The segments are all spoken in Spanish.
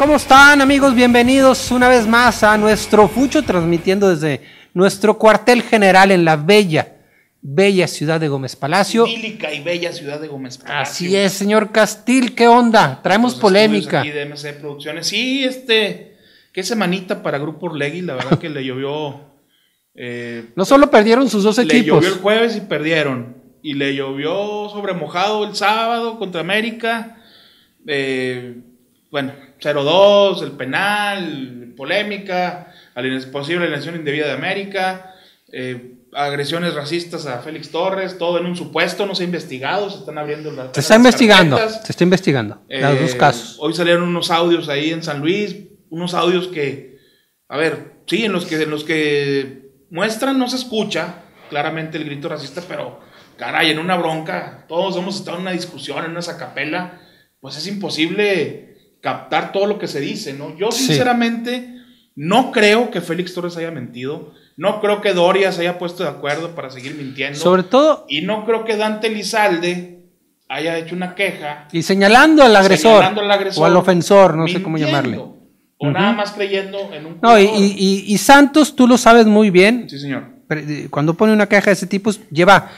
¿cómo están amigos? Bienvenidos una vez más a nuestro Fucho, transmitiendo desde nuestro cuartel general en la bella, bella ciudad de Gómez Palacio. Idílica y bella ciudad de Gómez Palacio. Así es, señor Castil, ¿qué onda? Traemos polémica. Aquí de MC Producciones. Sí, este, qué semanita para Grupo Orlegui, la verdad que le llovió. eh, No solo perdieron sus dos le equipos. llovió el jueves y perdieron. Y le llovió sobre mojado el sábado contra América. Eh, bueno, 0-2, el penal, polémica, posible alineación indebida de América, eh, agresiones racistas a Félix Torres, todo en un supuesto, no se ha investigado, se están abriendo las. Se está las investigando, carpetas. se está investigando. los dos Eh, casos. Hoy salieron unos audios ahí en San Luis, unos audios que, a ver, sí, en los que, en los que muestran no se escucha claramente el grito racista, pero caray, en una bronca, todos hemos estado en una discusión, en una sacapela, pues es imposible captar todo lo que se dice, ¿no? Yo Sí. sinceramente no creo que Félix Torres haya mentido, no creo que Doria se haya puesto de acuerdo para seguir mintiendo. Sobre todo, Y no creo que Dante Lizalde haya hecho una queja y señalando al agresor, señalando al agresor, o al ofensor, no sé cómo llamarle. O nada más creyendo en un No, y, y- Santos, tú lo sabes muy bien, Sí, señor. pre- cuando pone una queja de ese tipo, lleva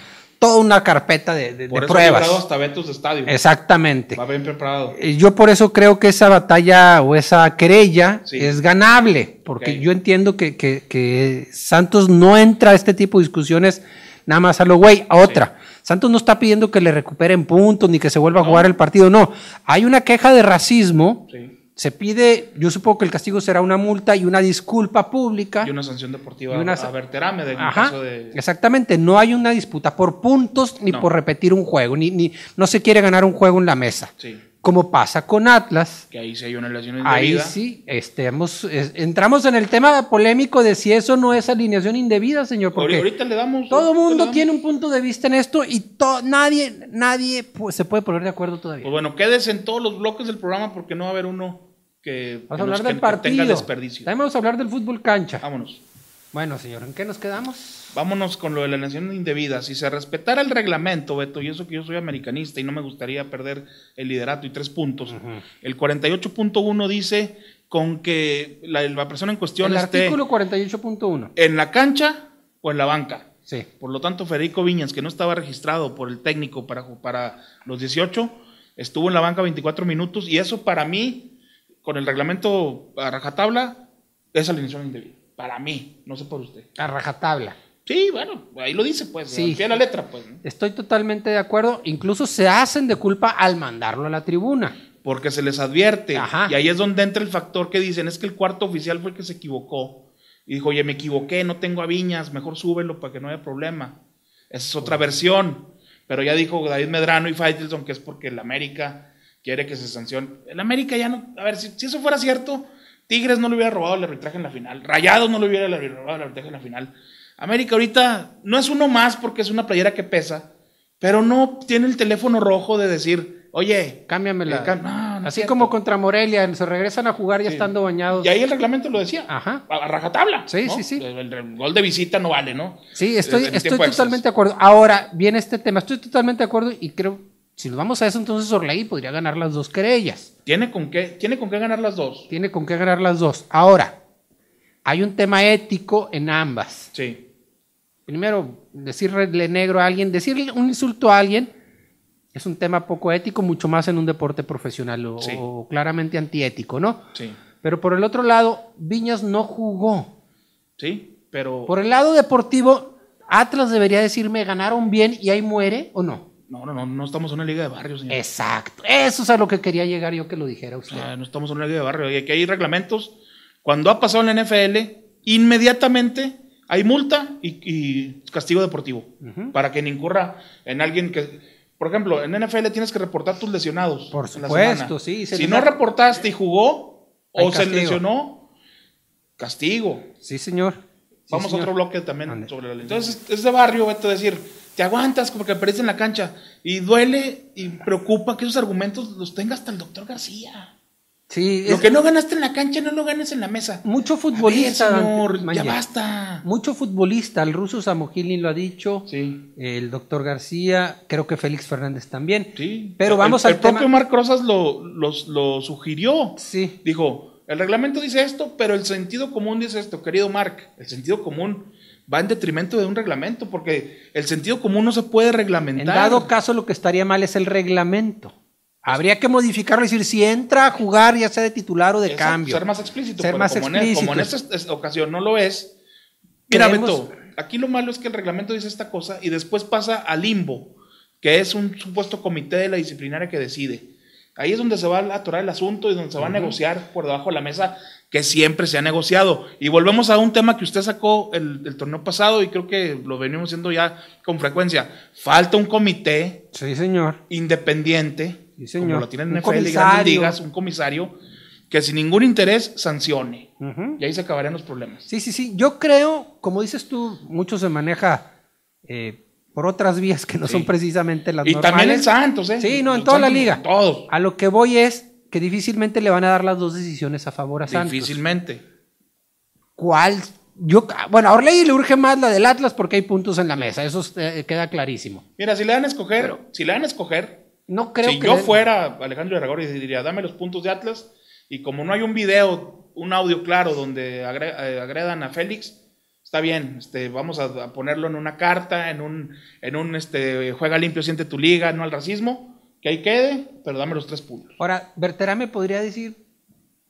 toda una carpeta de, de- Por de eso ha pruebas. hasta estadio. Exactamente. Va bien preparado. Yo por eso creo que esa batalla o esa querella Sí. es ganable, porque yo entiendo que, que- que Santos no entra a este tipo de discusiones nada más a lo güey, a otra. Santos no está pidiendo que le recuperen puntos ni que se vuelva a jugar el partido, no. Hay una queja de racismo, Sí. Se pide, yo supongo que el castigo será una multa y una disculpa pública. Y una sanción deportiva Y una a Berterame en el Ajá, caso de. exactamente, no hay una disputa por puntos ni No. por repetir un juego, ni, ni no se quiere ganar un juego en la mesa. Sí. Como pasa con Atlas, Que ahí sí hay una relación Ahí indebida. sí, este, hemos- es- entramos en el tema polémico de si eso no es alineación indebida, señor, porque Ahorita le damos. todo le mundo damos. tiene un punto de vista en esto y to- nadie, nadie pues, se puede poner de acuerdo todavía. Pues bueno, quédese en todos los bloques del programa porque no va a haber uno que, Vamos a hablar del partido. tenga desperdicio. También vamos a hablar del fútbol cancha. Vámonos. Bueno, señor, ¿en qué nos quedamos? Vámonos con lo de la nación indebida. Si se respetara el reglamento, Beto, y eso que yo soy americanista y no me gustaría perder el liderato y tres puntos, el 48.1 dice con que la, la persona en cuestión El esté artículo 48.1. en la cancha o en la banca. Sí. Por lo tanto, Federico Viñas, que no estaba registrado por el técnico para, para los 18, estuvo en la banca 24 minutos y eso para mí, con el reglamento a rajatabla, es alineación indebida. Para mí, no sé por usted. A rajatabla. Sí, bueno, ahí lo dice, pues. Sí. La letra, pues. ¿no? Estoy totalmente de acuerdo. Incluso se hacen de culpa al mandarlo a la tribuna. Porque se les advierte. Ajá. Y ahí es donde entra el factor que dicen, es que el cuarto oficial fue el que se equivocó. Y dijo, oye, me equivoqué, no tengo a Viñas, mejor súbelo para que no haya problema. Esa es otra versión. Pero ya dijo David Medrano y Faitelson que es porque el América quiere que se sancione. El América ya no... A ver, si, si eso fuera cierto, Tigres no le hubiera robado el arbitraje en la final. Rayados no le hubiera robado el arbitraje en la final. América ahorita no es uno más porque es una playera que pesa, pero no tiene el teléfono rojo de decir, oye, Cámbiamela. Cam- no, no es Así cierto. como contra Morelia, se regresan a jugar ya Sí. estando bañados. Y ahí el reglamento lo decía. Ajá. A, rajatabla. Sí, ¿no? sí, sí. El, el- gol de visita no vale, ¿no? Sí, estoy, estoy totalmente de acuerdo. Ahora viene este tema, estoy totalmente de acuerdo y creo, si nos vamos a eso, entonces Orlegui podría ganar las dos querellas. ¿Tiene con qué, tiene con qué ganar las dos. Tiene con qué ganar las dos. Ahora, hay un tema ético en ambas. Sí. Primero, decirle negro a alguien, decirle un insulto a alguien es un tema poco ético, mucho más en un deporte profesional o, Sí. o claramente antiético, ¿no? Sí. Pero por el otro lado, Viñas no jugó. Sí. Pero. Por el lado deportivo, Atlas debería decirme, ganaron bien y ahí muere o no. No, no, no, no estamos en una liga de barrio, señor. Exacto. Eso es a lo que quería llegar yo que lo dijera usted. Ah, no estamos en una liga de barrio. Y aquí hay reglamentos. Cuando ha pasado en la NFL, inmediatamente hay multa y, y castigo deportivo. Para que no incurra en alguien que. Por ejemplo, en NFL tienes que reportar tus lesionados. Por supuesto, sí, Si no reportaste y jugó Hay o se lesionó, castigo. Sí, señor. Sí, Vamos señor. a otro bloque también Ande. sobre la. Entonces, es de barrio, vete a decir, te aguantas como que perdiste en la cancha. Y duele y preocupa que esos argumentos los tenga hasta el doctor García. Sí, Lo es- que no ganaste en la cancha, no lo ganes en la mesa. mucho ver, futbolista. señor, ya basta. Mucho futbolista. El ruso Samogilin lo ha dicho. Sí. El doctor García. Creo que Félix Fernández también. Sí. Pero El- vamos el, al tema. propio Marc Rosas lo, lo sugirió. Sí. Dijo, el reglamento dice esto, pero el sentido común dice esto, querido Marc. El sentido común va en detrimento de un reglamento, porque el sentido común no se puede En reglamentar. dado caso, lo que estaría mal es el reglamento. Habría que modificarlo y decir si entra a jugar, ya sea de titular o de Exacto, cambio. Ser más explícito. Ser más como, En, explícito. como en esta es- ocasión no lo es. Mira, Beto, aquí lo malo es que el reglamento dice esta cosa y después pasa al limbo, que es un supuesto comité de la disciplinaria que decide. Ahí es donde se va a atorar el asunto y donde se va a negociar por debajo de la mesa, que siempre se ha negociado. Y volvemos a un tema que usted sacó el, el torneo pasado y creo que lo venimos haciendo ya con frecuencia. Falta un comité Sí, señor. independiente, Sí, señor. como lo tienen en Un NFL y grandes comisario. ligas, un comisario que sin ningún interés sancione. Y ahí se acabarían los problemas. Sí, sí, sí. Yo creo, como dices tú, mucho se maneja eh, por otras vías que no Sí. son precisamente las Y normales. también en Santos, ¿eh? Sí, no, en toda la liga. Todos. A lo que voy es que difícilmente le van a dar las dos decisiones a favor a Santos. Difícilmente. ¿Cuál? Yo, bueno, a Orley le urge más la del Atlas porque hay puntos en la mesa, eso eh, queda clarísimo. Mira, si le dan a escoger, si le dan a escoger, No creo si que yo le- fuera Alejandro Aragorri diría, dame los puntos de Atlas, y como no hay un video, un audio claro donde agre- eh, agredan a Félix, está bien, este, vamos a, a ponerlo en una carta, en un, en un este, juega limpio, siente tu liga, no al racismo, que ahí quede, pero dame los tres puntos. Ahora, Berterame podría decir,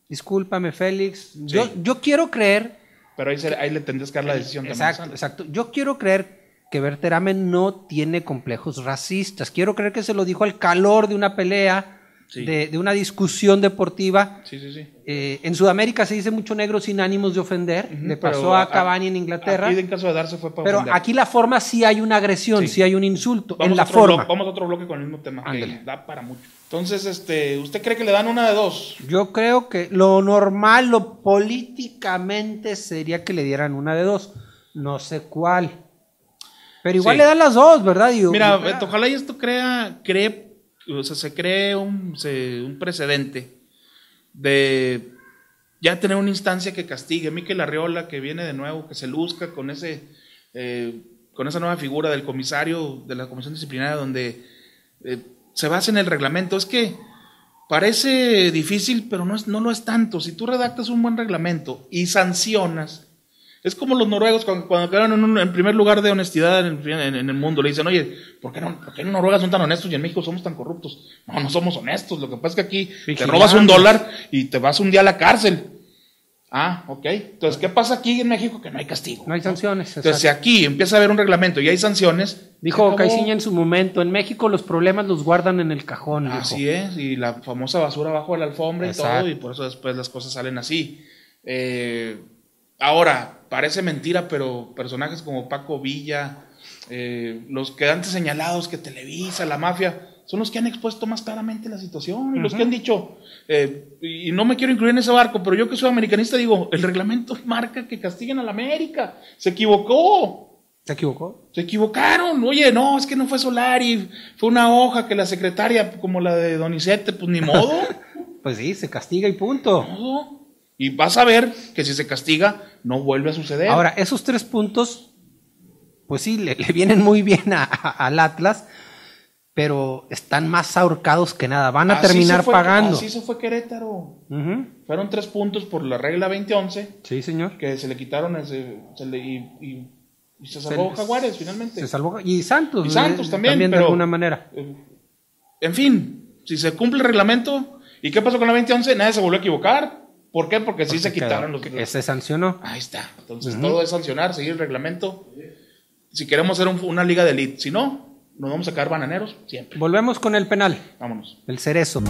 discúlpame Félix, yo, yo quiero creer, Pero ahí, se- ahí le tendrías que dar la decisión también exacto, Santos. exacto, yo quiero creer que Berterame no tiene complejos racistas, quiero creer que se lo dijo al calor de una pelea, Sí. de, de una discusión deportiva. Sí, sí, sí. Eh, en Sudamérica se dice mucho negro sin ánimos de ofender, le pasó a Cavani en Inglaterra. Aquí en caso de darse fue para Pero ofender. aquí la forma sí hay una agresión, sí, Sí. hay un insulto. Vamos, en la forma. bloque, vamos a otro bloque con el mismo tema, que da para mucho. Entonces, este, ¿usted cree que le dan una de dos? Yo creo que lo normal, lo políticamente sería que le dieran una de dos. No sé cuál. Pero igual Sí. le dan las dos, ¿verdad? Digo, Mira, ojalá y esto crea, cree, o sea, se cree un, se- un precedente de ya tener una instancia que castigue. Miquel Arriola, que viene de nuevo, que se luzca con ese, eh, con esa nueva figura del comisario de la comisión disciplinaria, donde eh, se basa en el reglamento. Es que parece difícil, pero no, es, no lo es tanto. Si tú redactas un buen reglamento y sancionas, es como los noruegos cuando, cuando quedaron en, un- en primer lugar de honestidad en, en- en el mundo. Le dicen, oye, ¿por qué, no, ¿por qué en Noruega son tan honestos y en México somos tan corruptos? No, no somos honestos. Lo que pasa es que aquí te robas un dólar y te vas un día a la cárcel. Ah, ok. Entonces, ¿qué pasa aquí en México? Que no hay castigo. no hay sanciones. Entonces, si aquí empieza a haber un reglamento y hay sanciones. Dijo. Caiciña en su momento, en México los problemas los guardan en el cajón. dijo. Así es, y la famosa basura abajo de la alfombra y todo, y por eso después las cosas salen así. Eh, ahora, parece mentira, pero personajes como Paco Villa, eh, los que antes señalados que Televisa, la mafia, son los que han expuesto más claramente la situación y los que han dicho, eh, y no me quiero incluir en ese barco, pero yo que soy americanista digo, el reglamento marca que castiguen a la América, se equivocó. ¿Se equivocó? Se equivocaron. Oye, no, es que no fue Solari, fue una hoja que la secretaria, como la de Donizete, pues ni modo. Pues sí, se castiga y punto. modo. Y vas a ver que si se castiga, no vuelve a suceder. Ahora, esos tres puntos, pues sí, le, le vienen muy bien a- a- al Atlas, pero están más ahorcados que nada. Van a Así terminar fue- pagando. Así se fue Querétaro. Fueron tres puntos por la regla 2011, Sí, señor. que se le quitaron ese, se le- y, y- y se salvó Se- Jaguares finalmente. Se salvó. Y Santos. Y Santos eh, también, de pero- alguna manera. Eh, En fin, si se cumple el reglamento, ¿y qué pasó con la 2011? Nadie se volvió a equivocar. ¿Por qué? Porque, sí Porque se quitaron los... que Se sancionó. Ahí está. Entonces todo es sancionar, seguir el reglamento. Si queremos ser un- una liga de elite, si no, nos vamos a quedar bananeros siempre. Volvemos con el penal, Vámonos. el cerezo.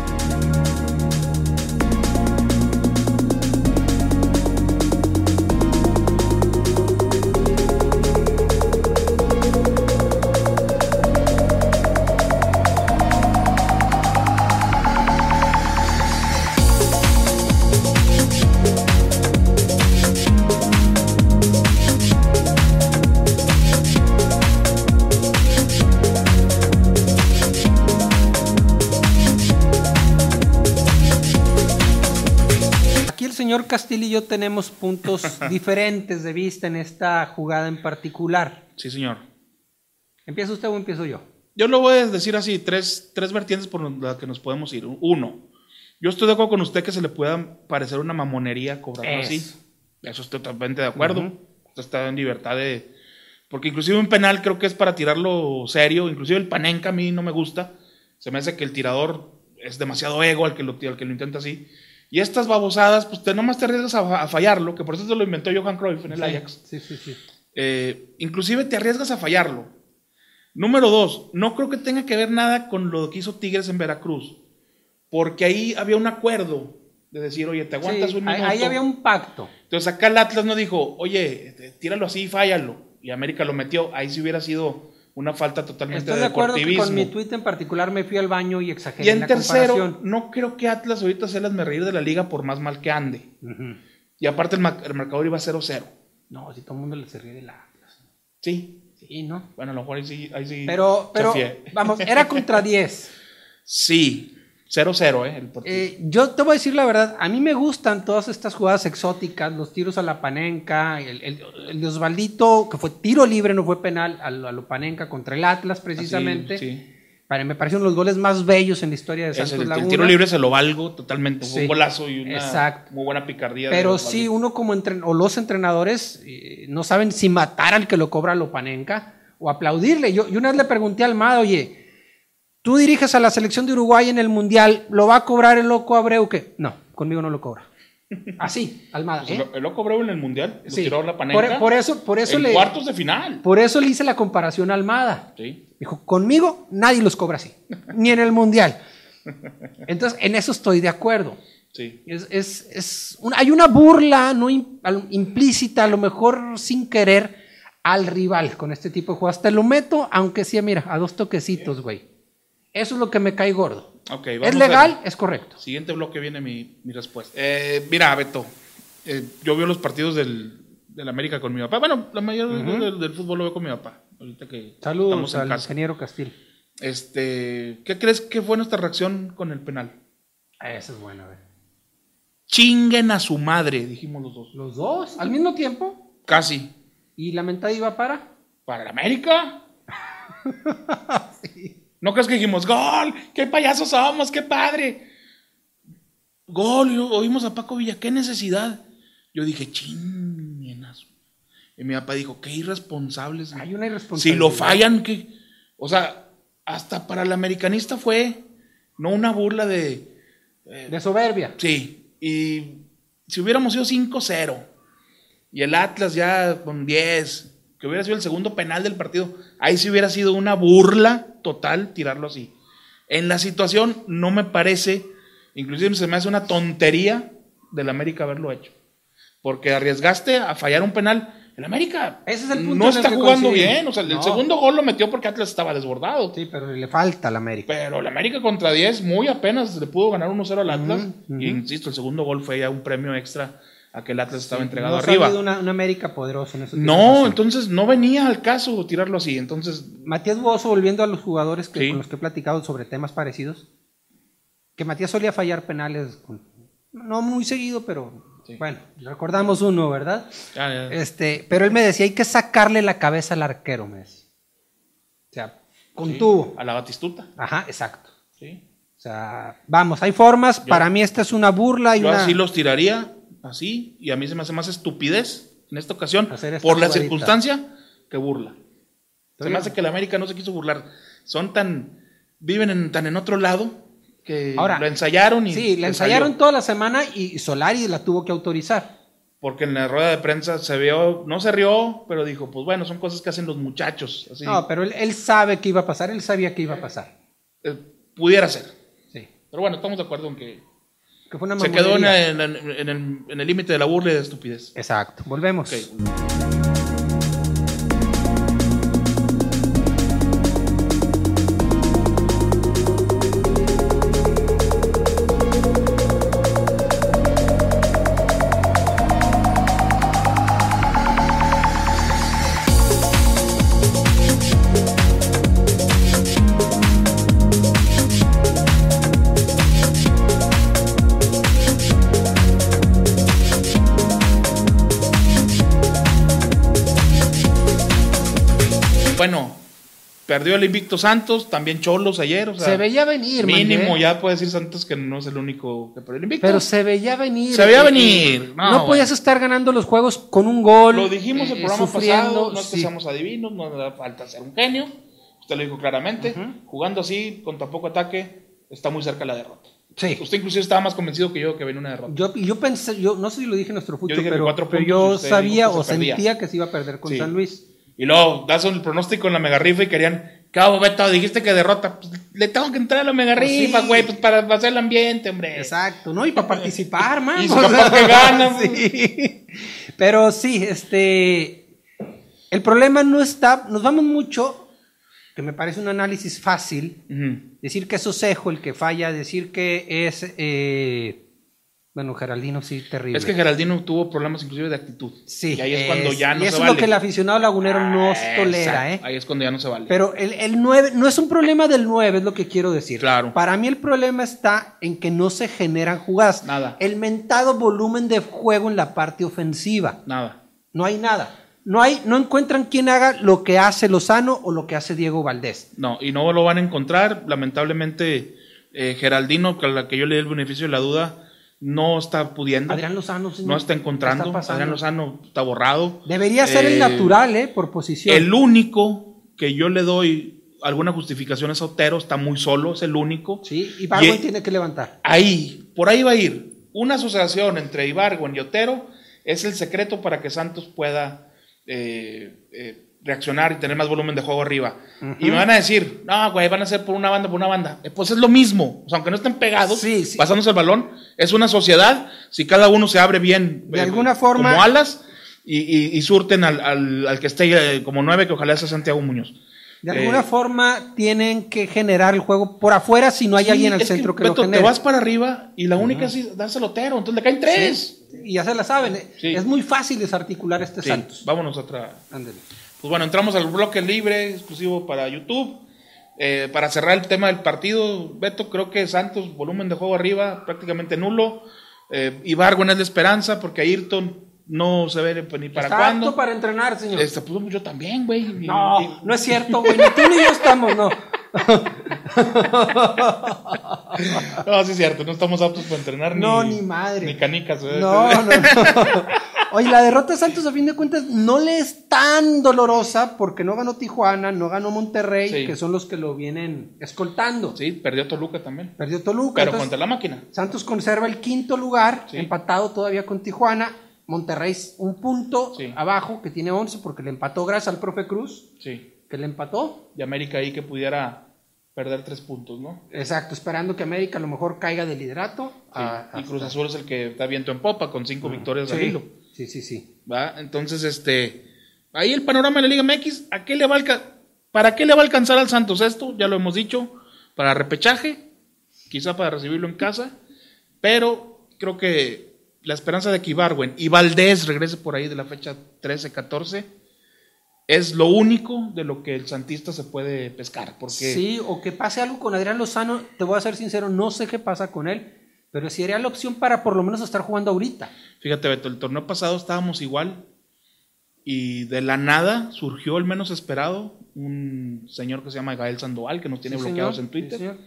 Castillo y yo tenemos puntos diferentes de vista en esta jugada en particular. Sí, señor. ¿Empieza usted o empiezo yo? Yo lo voy a decir así, tres, tres vertientes por las que nos podemos ir. Uno, yo estoy de acuerdo con usted que se le pueda parecer una mamonería cobrarlo Eso. así. Eso estoy totalmente de acuerdo. Usted está en libertad de... Porque inclusive un penal creo que es para tirarlo serio. Inclusive el panenca a mí no me gusta. Se me hace que el tirador es demasiado ego al que lo, al que lo intenta así. Y estas babosadas, pues te nomás te arriesgas a, a fallarlo, que por eso se lo inventó Johan Cruyff en el Ajax. Sí, sí, sí. Eh, inclusive te arriesgas a fallarlo. Número dos, no creo que tenga que ver nada con lo que hizo Tigres en Veracruz, porque ahí había un acuerdo de decir, oye, te aguantas Sí, un minuto. ahí había un pacto. Entonces acá el Atlas no dijo, oye, tíralo así y fállalo. Y América lo metió. Ahí sí hubiera sido una falta totalmente Estoy de de acuerdo que con mi tweet en particular me fui al baño y exageré y en la tercero, comparación. no creo que Atlas ahorita se las me reír de la liga por más mal que ande. Y aparte el, ma- el marcador iba 0-0. No, si todo el mundo le se ríe de la Atlas. Sí. Sí, ¿no? Bueno, a lo mejor ahí sí. Ahí sí Pero, pero, vamos, era contra 10. Sí, 0-0, ¿eh? El. Eh, yo te voy a decir la verdad, a mí me gustan todas estas jugadas exóticas, los tiros a la panenca, el, el- el de Osvaldito, que fue tiro libre, no fue penal, a lo, a lo panenca contra el Atlas precisamente. Así, sí. Para, me parecieron los goles más bellos en la historia de Es Santos el, el Laguna. tiro libre se lo valgo totalmente. Fue Sí, un golazo y una exacto. muy buena picardía. Pero sí, uno como entren o los entrenadores eh, no saben si matar al que lo cobra lo panenca o aplaudirle. Yo, yo una vez le pregunté a Almada, oye, tú diriges a la selección de Uruguay en el Mundial, ¿lo va a cobrar el loco Abreu? que No, conmigo no lo cobra. Así, Almada. Pues ¿eh? lo, lo cobró en el mundial. Sí. tiró la panenca. Por, por eso, por eso en le, cuartos de final. por eso le hice la comparación a Almada. Sí. Dijo, conmigo nadie los cobra así, ni en el Mundial. Entonces, en eso estoy de acuerdo. Sí. Es, es- es un- hay una burla no implícita, a lo mejor sin querer, al rival con este tipo de jugadas. Te lo meto, aunque sí, mira, a dos toquecitos, güey. Eso es lo que me cae gordo. ¿Es legal? al Es correcto. Siguiente bloque viene mi, mi respuesta. Eh, mira, Beto. eh, yo veo los partidos del, del América con mi papá. Bueno, la mayoría del, del fútbol lo veo con mi papá. Ahorita que Saludos estamos en al casa. ingeniero Castil. Este, ¿Qué crees que fue nuestra reacción con el penal? Eso es bueno, güey. Chinguen a su madre, dijimos los dos. Los dos, al mismo tiempo. Casi. ¿Y la mentada iba para? ¿Para el América? ¿No crees que dijimos, gol? ¡Qué payasos somos! ¡Qué padre! Gol, y oímos a Paco Villa, ¿qué necesidad? Yo dije, su-". Y mi papá dijo, qué irresponsables. Hay una Si irresponsabilidad. lo fallan, que. O sea, hasta para el americanista fue no una burla de. De soberbia. Sí, y si hubiéramos sido 5-0 y el Atlas ya con 10, que hubiera sido el segundo penal del partido, ahí sí hubiera sido una burla total tirarlo así. En la situación no me parece, inclusive se me hace una tontería del América haberlo hecho, porque arriesgaste a fallar un penal. El América Ese es el punto no el está que jugando coincidimos. bien, o sea, el No. segundo gol lo metió porque Atlas estaba desbordado. Sí, pero le falta a la América. Pero el América contra 10 muy apenas le pudo ganar 1-0 al Atlas. Ujú, Y insisto, el segundo gol fue ya un premio extra a que el Atlas estaba entregado no ha arriba. salido Una, una América poderosa en eso. tienes No, entonces no venía al caso tirarlo así. Entonces, Matías Bozo, volviendo a los jugadores que, Sí. con los que he platicado sobre temas parecidos, que Matías solía fallar penales, no muy seguido, pero Sí. bueno, recordamos uno, ¿verdad? ya, ya. Este, pero él me decía, hay que sacarle la cabeza al arquero, me decía. O sea, contuvo. a la Batistuta. Ajá, exacto. Sí. O sea, vamos, hay formas. Para mí esta es una burla y Yo una... así los tiraría, así, y a mí se me hace más estupidez en esta ocasión, Hacer esta por la circunstancia, que burla. Se me hace que el América no se quiso burlar. Son tan, viven en, tan en otro lado, que Ahora, lo ensayaron y Sí, la ensayaron salió. toda la semana y Solari la tuvo que autorizar. Porque en la rueda de prensa se vio, no se rió, pero dijo, pues bueno, son cosas que hacen los muchachos. Así, No, pero él, él sabe que iba a pasar, él sabía que iba a pasar. Eh, pudiera ser. Sí. Pero bueno, estamos de acuerdo en que Que fue una se quedó en, en- en el en el límite de la burla y de estupidez. Exacto, volvemos. Ok. Perdió el invicto Santos, también Cholos ayer. O sea, se veía venir, Mínimo, man, ¿eh? ya puede decir Santos que no es el único que perdió el invicto. Pero se veía venir. Se veía Eh, venir. No, No, podías estar ganando los juegos con un gol. Lo dijimos el eh, programa sufriendo, pasado, no es que sí. seamos adivinos, no da falta ser un genio. Usted lo dijo claramente. Jugando así, con tan poco ataque, está muy cerca la derrota. Sí. Usted inclusive estaba más convencido que yo que venía una derrota. Yo, yo pensé, yo no sé si lo dije en nuestro fútbol, pero, pero yo sabía o sentía que se iba a perder con Sí. San Luis. Y luego das el pronóstico en la mega rifa y querían, cabo Beto, dijiste que derrota. Pues, le tengo que entrar a la mega Pues rifa, güey, pues para pasar el ambiente, hombre. Exacto, ¿no? Y para participar, man. Y capaz que gana, sí. Pero sí, este. El problema no está. Nos vamos mucho, que me parece un análisis fácil. Decir que es Osejo el que falla, decir que es. eh, bueno, Geraldino sí, terrible. Es que Geraldino tuvo problemas inclusive de actitud. Sí, Y ahí es cuando ya no y se eso vale. es lo que el aficionado lagunero no Ah, tolera, ¿eh? Ahí es cuando ya no se vale. Pero el, el 9 no es un problema del 9, es lo que quiero decir. Claro. Para mí el problema está en que no se generan jugadas. Nada. El mentado volumen de juego en la parte ofensiva. Nada. No hay nada. No hay, no encuentran quien haga lo que hace Lozano o lo que hace Diego Valdés. No, y no lo van a encontrar. Lamentablemente, eh, Geraldino, que a la que yo le di el beneficio de la duda, no está pudiendo. Adrián Lozano señor, no está ¿qué encontrando. pasando? Adrián Lozano está borrado. Debería ser el Eh, natural, ¿eh? Por posición. El único que yo le doy alguna justificación es Otero, está muy solo, es el único. Sí, y Barwen Y- tiene que levantar. Ahí, por ahí va a ir. Una asociación entre Ibargüen y Otero es el secreto para que Santos pueda eh, eh, reaccionar y tener más volumen de juego arriba. Y me van a decir, no, güey, van a ser por una banda, por una banda. Pues es lo mismo. O sea, aunque no estén pegados, Sí, sí. pasándose el balón, es una sociedad. Si cada uno se abre bien, De eh, alguna forma- como alas, y, y- y surten al, al- al que esté eh, como nueve, que ojalá sea Santiago Muñoz. De alguna Eh, forma tienen que generar el juego por afuera si no hay sí, alguien al es centro que, Beto, lo genere. Te vas para arriba y la única es dárselo a Otero, entonces le caen tres. Y ya se la saben. ¿eh? Sí. Es muy fácil desarticular este Sí, Santos. vámonos otra. Ándale. Pues bueno, entramos al bloque libre, exclusivo para YouTube. Eh, para cerrar el tema del partido, Beto, creo que Santos, volumen de juego arriba, prácticamente nulo. Eh, Ibargüen es de esperanza, porque Ayrton no se ve pues, ni para Está cuándo. apto para entrenar, señor. Este, pues yo también, güey. No, y- no es cierto, güey. Ni tú ni yo estamos, no. No, sí es cierto, no estamos aptos para entrenar No, ni, ni madre. Ni canicas. No, no, no. Oye, la derrota de Santos, a fin de cuentas, no le es tan dolorosa porque no ganó Tijuana, no ganó Monterrey, Sí. que son los que lo vienen escoltando. Sí, perdió Toluca también. Perdió Toluca. Pero entonces, contra la máquina. Santos conserva el quinto lugar, Sí. empatado todavía con Tijuana. Monterrey un punto Sí. abajo, que tiene 11 porque le empató gracias al profe Cruz, Sí. que le empató. Y América ahí que pudiera perder tres puntos, ¿no? Exacto, esperando que América a lo mejor caiga del liderato. Sí, a- y Cruz Azul es el que está viento en popa con cinco victorias Sí, al hilo. Sí, sí, sí. ¿va? Entonces, este, ahí el panorama de la Liga MX, ¿a qué le va a alca- ¿para qué le va a alcanzar al Santos esto? Ya lo hemos dicho, para repechaje, quizá para recibirlo en casa, pero creo que la esperanza de que Ibargüen y Valdés regrese por ahí de la fecha 13-14 es lo único de lo que el Santista se puede pescar, porque Sí, o que pase algo con Adrián Lozano, te voy a ser sincero, no sé qué pasa con él, pero sería la opción para por lo menos estar jugando ahorita. Fíjate, Beto, el torneo pasado estábamos igual y de la nada surgió el menos esperado, un señor que se llama Gael Sandoval, que nos tiene Sí, bloqueados señor, en Twitter, sí,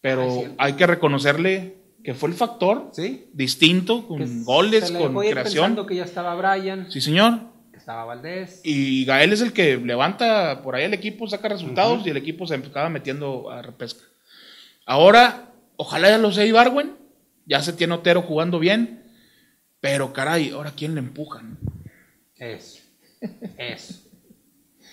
pero Ah, hay que reconocerle que fue el factor Sí. distinto, con Que goles, con creación. pensando que ya estaba Brian, Sí, señor. que estaba Valdés. Y Gael es el que levanta por ahí el equipo, saca resultados y el equipo se acaba metiendo a repesca. Ahora, ojalá ya lo sea Ibarwen, ya se tiene Otero jugando bien, pero caray, ahora quién le empujan. Eso. Eso.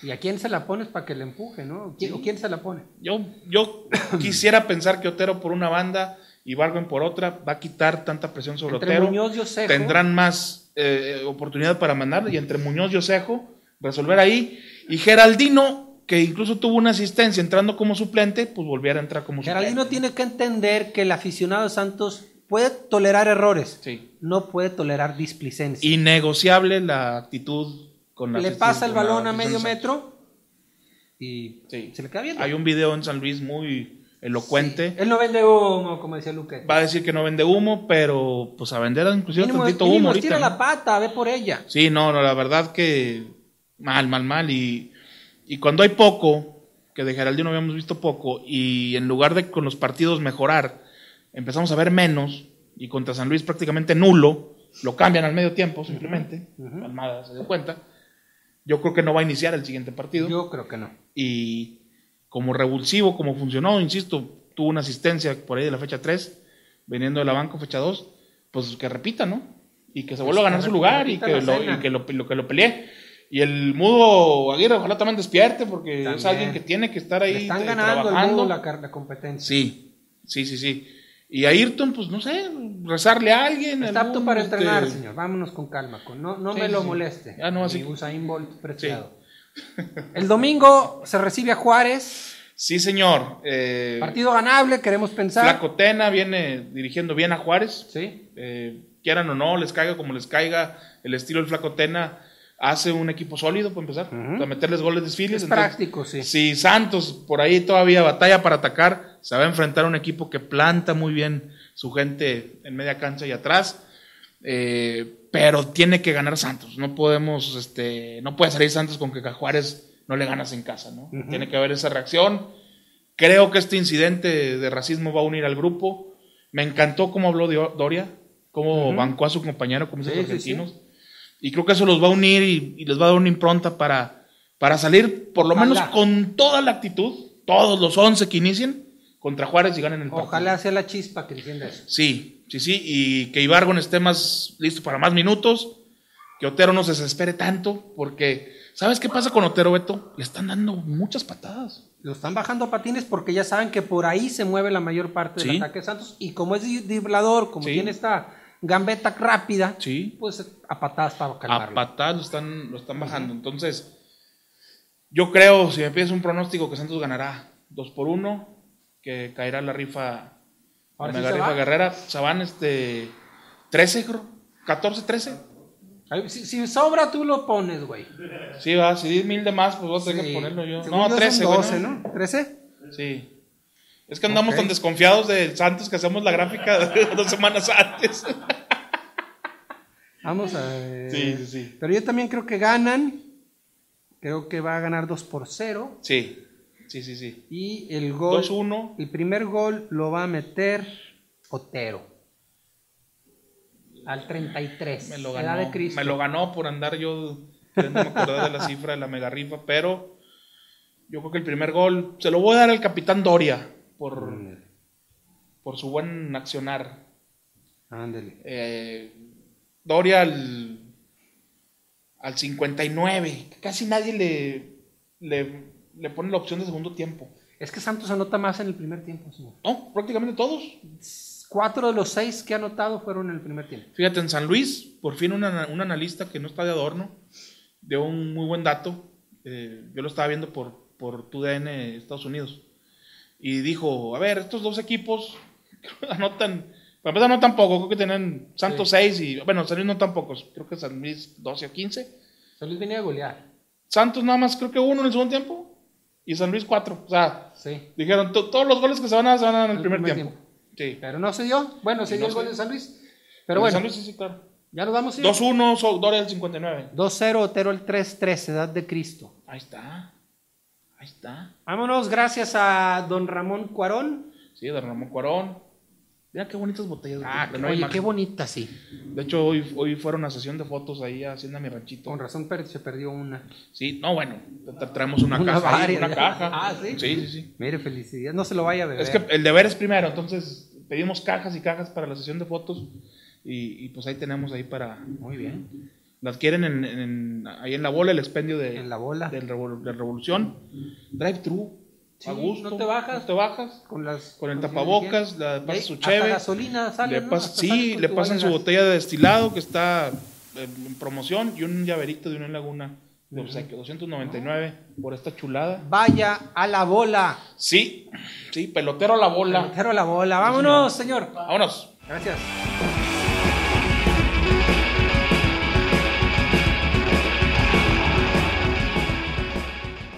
¿Y a quién se la pones para que le empuje, no? ¿Quién- ¿O quién se la pone? Yo, yo quisiera pensar que Otero por una banda y Barben por otra va a quitar tanta presión sobre Entre Otero. Muñoz y Osejo. Tendrán más eh, oportunidad para mandar y entre Muñoz y Osejo resolver ahí. Y Geraldino, que incluso tuvo una asistencia entrando como suplente, pues volviera a entrar como Geraldino suplente. tiene que entender que el aficionado de Santos puede tolerar errores, Sí. no puede tolerar displicencia. Innegociable la actitud con la le pasa el balón a medio metro y Sí. se le queda viendo. Hay un video en San Luis muy elocuente. Él no vende humo, como decía Luque. Va a decir que no vende humo, pero pues a vender inclusive Mínimo, tantito mínimo humo ahorita. estira ¿no? la pata, ve por ella. Sí, no, no, la verdad que mal, mal, mal. Y, y cuando hay poco, que de Geraldino habíamos visto poco, y en lugar de con los partidos mejorar, empezamos a ver menos, y contra San Luis prácticamente nulo, lo cambian al medio tiempo simplemente, Almada se dio cuenta, yo creo que no va a iniciar el siguiente partido. Yo creo que no. Y como revulsivo, como funcionó, insisto, tuvo una asistencia por ahí de la fecha 3, viniendo de la banca fecha 2, pues que repita, ¿no? Y que se vuelva a ganar su lugar y que, lo, y que lo, lo- que lo pelee. Y el mudo Aguirre ojalá también despierte porque es alguien que tiene que estar ahí Le están eh, ganando el trabajando. la competencia. Sí, sí, sí, sí. Y a Ayrton, pues no sé, rezarle a alguien. Está apto para este, entrenar, señor. Vámonos con calma. con- no no Sí, me sí, lo sí. moleste. Ah, no, así Usain Bolt preciado. El domingo se recibe a Juárez. Sí, señor. Eh, Partido ganable, queremos pensar. Flaco Tena viene dirigiendo bien a Juárez. Sí. Eh, quieran o no, les caiga como les caiga, el estilo del Flaco Tena hace un equipo sólido para empezar, Ujú. para meterles goles desfiles. Es práctico, sí. Si Santos por ahí todavía batalla para atacar, se va a enfrentar a un equipo que planta muy bien su gente en media cancha y atrás. Eh, pero tiene que ganar Santos. No podemos, este, no puede salir Santos con que a Juárez no le ganas en casa, ¿no? Tiene que haber esa reacción. Creo que este incidente de racismo va a unir al grupo. Me encantó cómo habló Doria, cómo bancó a su compañero, como dicen Sí, los sí, argentinos. Y creo que eso los va a unir y, y les va a dar una impronta para, para salir, por lo Ojalá. menos con toda la actitud, todos los 11 que inicien contra Juárez y ganen el partido. Ojalá sea la chispa que eso. Sí, sí, sí, y que Ibargon esté más listo para más minutos, que Otero no se desespere tanto, porque ¿sabes qué pasa con Otero, Beto? Le están dando muchas patadas. Lo están bajando a patines porque ya saben que por ahí se mueve la mayor parte del Sí. ataque de Santos. Y como es driblador, como Sí. tiene esta gambeta rápida, Sí. pues a patadas para A calmarlo. patadas lo están, lo están bajando. Entonces, yo creo, si me pides un pronóstico, que Santos ganará 2 por 1, que caerá la rifa, Ahora la sí se rifa va. guerrera. Se van este 13, creo. 14, 13. Ay, Si, si sobra, tú lo pones, güey. Sí, va, si di mil de más, pues voy a tener que Sí. ponerlo yo. Según No, son 13, güey, 12, ¿no? ¿no? ¿13? Sí. Es que andamos tan desconfiados del Santos que hacemos la gráfica dos semanas antes. Vamos a ver. Sí, sí, sí. Pero yo también creo que ganan. Creo que va a ganar 2 por 0. Sí, sí, sí, sí. Y el gol. 2-1. El primer gol lo va a meter Otero. Al 33. Me lo Edad ganó. de Cristo. Me lo ganó por andar yo queriendo me de la cifra de la mega rifa, pero yo creo que el primer gol se lo voy a dar al capitán Doria por, Ándale. por su buen accionar. Ándale. Eh, Doria al, al 59. Casi nadie le, le, le pone la opción de segundo tiempo. Es que Santos anota más en el primer tiempo. señor. No, prácticamente todos. Cuatro de los seis que ha anotado fueron en el primer tiempo. Fíjate, en San Luis, por fin un analista que no está de adorno dio un muy buen dato. Eh, yo lo estaba viendo por, por TUDN Estados Unidos. Y dijo, a ver, estos dos equipos anotan, para empezar anotan poco, creo que tienen Santos 6 y, bueno, San Luis no tan pocos, creo que San Luis 12 o 15. San Luis venía a golear. Santos nada más creo que uno en el segundo tiempo y San Luis 4. O sea, Sí. dijeron, "To- todos los goles que se van a dar se van a dar en el, El primer, primer tiempo. Sí. Pero no se dio. Bueno, se dio no el gol de San Luis. El Pero bueno, San Luis sí, claro. ya nos vamos. 2-1, so- Doria del 59. 2-0, Otero el 3-3, Edad de Cristo. Ahí está. Ahí está. Vámonos, gracias a don Ramón Cuarón. Sí, de Ramón Cuarón. Mira qué bonitas botellas. Ah, nueva oye, qué bonita, sí. De hecho, hoy, hoy fueron a sesión de fotos ahí a Hacienda Mi Ranchito. Con razón per- se perdió una. Sí, no, bueno, tra- traemos una, Una caja ahí, una caja. Ah, ¿sí? Sí, sí, sí. Mire, felicidad. No se lo vaya a beber. Es que el deber es primero, entonces pedimos cajas y cajas para la sesión de fotos y, y pues ahí tenemos ahí para... Muy bien. Las quieren en, en- ahí en la bola, el expendio de, En la bola. del revol- de Revolución. Drive-thru, Sí, a gusto. no te bajas. No te bajas. Con, las, Con el los tapabocas, la pasas su cheve. gasolina sale, Le ¿no? pas- sales sí, con le pasan su botella de destilado que está eh, en promoción y un llaverito de una laguna de obsequio, 299 por esta chulada. Vaya a la bola. Sí, sí, pelotero a la bola. Pelotero a la bola. Vámonos, señor. Vámonos. Gracias.